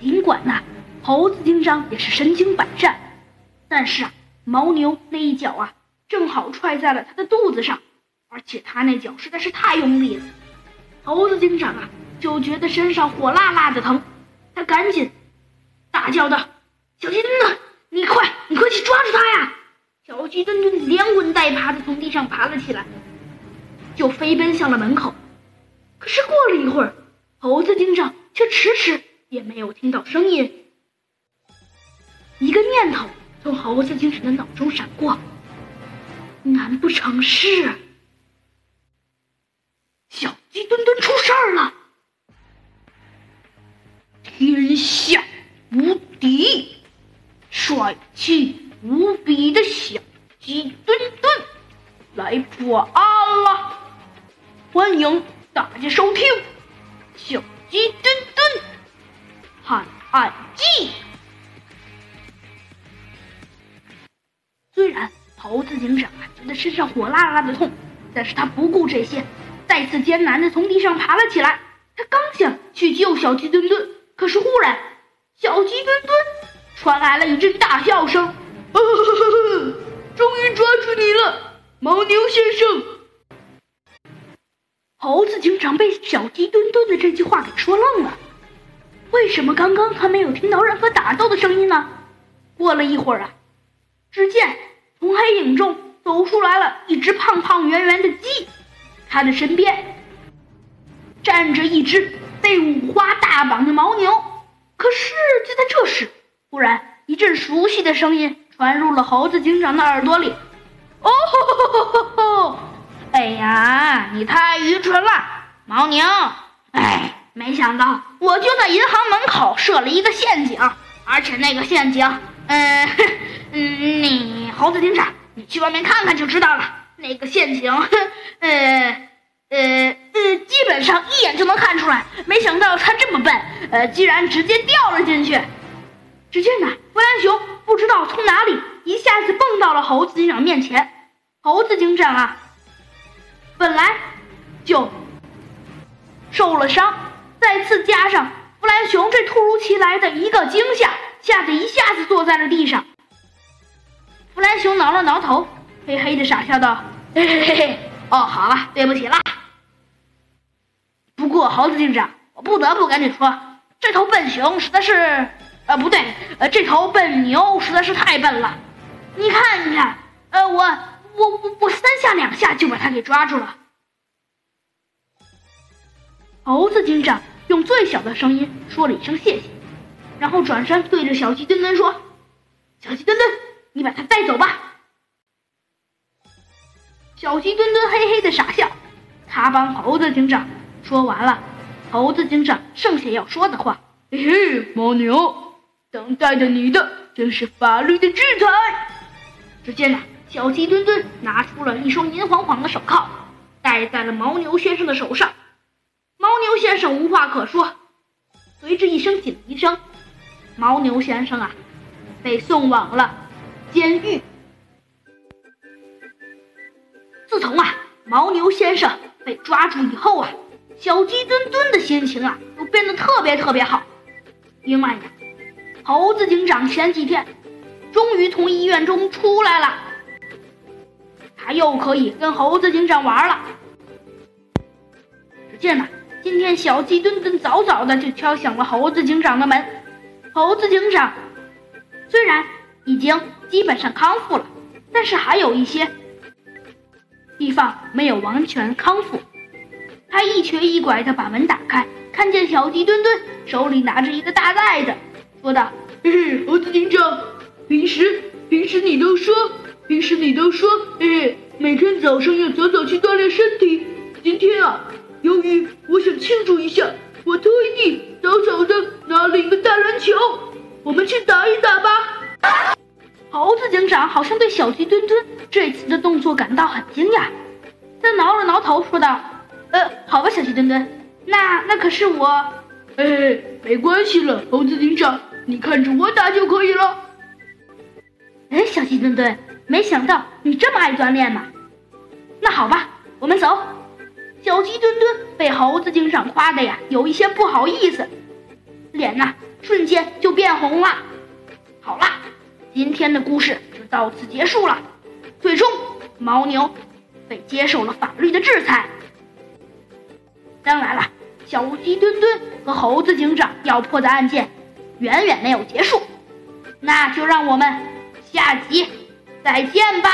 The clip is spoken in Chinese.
尽管呐，猴子警长也是身经百战，但是啊，牦牛那一脚啊，正好踹在了他的肚子上，而且他那脚实在是太用力了。猴子警长啊，就觉得身上火辣辣的疼，他赶紧大叫道：“小鸡墩墩，你快，你快去抓住他呀！”小鸡墩墩连滚带爬的从地上爬了起来，就飞奔向了门口。可是过了一会儿，猴子警长却迟迟也没有听到声音。一个念头从猴子精神的脑中闪过：难不成是小鸡墩墩出事儿了？天下无敌，帅气无比的小鸡墩墩来破案了！欢迎大家收听《小鸡墩探案记》。虽然猴子警长觉得身上火辣辣的痛，但是他不顾这些，再次艰难的从地上爬了起来。他刚想去救小鸡墩墩，可是忽然，小鸡墩墩传来了一阵大笑声：“哈哈哈！终于抓住你了，牦牛先生！”猴子警长被小鸡墩墩的这句话给说愣了。为什么刚刚他没有听到任何打斗的声音呢？过了一会儿啊，只见从黑影中走出来了一只胖胖圆圆的鸡，它的身边站着一只被五花大绑的牦牛。可是就在这时，忽然一阵熟悉的声音传入了猴子警长的耳朵里：“哦吼吼吼吼！哎呀，你太愚蠢了，牦牛！哎，没想到我就在银行门口设了一个陷阱，而且那个陷阱，嗯嗯，你猴子警长，你去外面看看就知道了。那个陷阱，呃呃呃，基本上一眼就能看出来。没想到他这么笨，呃，居然直接掉了进去。只见呢，弗兰熊不知道从哪里一下子蹦到了猴子警长面前。猴子警长啊，本来就受了伤，再次加上弗兰熊这突如其来的一个惊吓，吓得一下子坐在了地上。弗兰熊挠了挠头，嘿嘿的傻笑道：“嘿嘿嘿嘿，哦，好了，对不起啦。不过猴子警长，我不得不跟你说，这头笨熊实在是……呃，不对，呃，这头笨牛实在是太笨了。你看，你看，呃，我我我我三下两下就把它给抓住了。”猴子警长用最小的声音说了一声谢谢，然后转身对着小鸡墩墩说：“小鸡墩墩，你把它带走吧。”小鸡墩墩嘿嘿的傻笑，他帮猴子警长说完了猴子警长剩下要说的话。嘿嘿，牦牛，等待着你的正是法律的制裁。只见呢，小鸡墩墩拿出了一双银晃晃的手铐，戴在了牦牛先生的手上。无话可说，随着一声警笛声，牦牛先生啊，被送往了监狱。自从啊，牦牛先生被抓住以后啊，小鸡墩墩的心情啊，都变得特别特别好。另外呀，猴子警长前几天终于从医院中出来了，他又可以跟猴子警长玩了。只见呢，今天小鸡墩墩早早的就敲响了猴子警长的门。猴子警长虽然已经基本上康复了，但是还有一些地方没有完全康复。他一瘸一拐的把门打开，看见小鸡墩墩手里拿着一个大袋子，说道：“嘿嘿，猴子警长，平时平时你都说，平时你都说，嘿嘿，每天早上要早早去锻炼身体。今天啊，由于我想庆祝一下，我特意早早的拿了一个大篮球，我们去打一打吧。”猴子警长好像对小鸡墩墩这次的动作感到很惊讶，他挠了挠头，说道。呃，好吧，小鸡墩墩，那那可是我，哎，没关系了，猴子警长，你看着我打就可以了。哎，小鸡墩墩，没想到你这么爱锻炼呢。那好吧，我们走。小鸡墩墩被猴子警长夸的呀，有一些不好意思，脸呐瞬间就变红了。好了，今天的故事就到此结束了。最终，牦牛被接受了法律的制裁。当然了，小鸡墩墩和猴子警长要破的案件远远没有结束，那就让我们下集再见吧。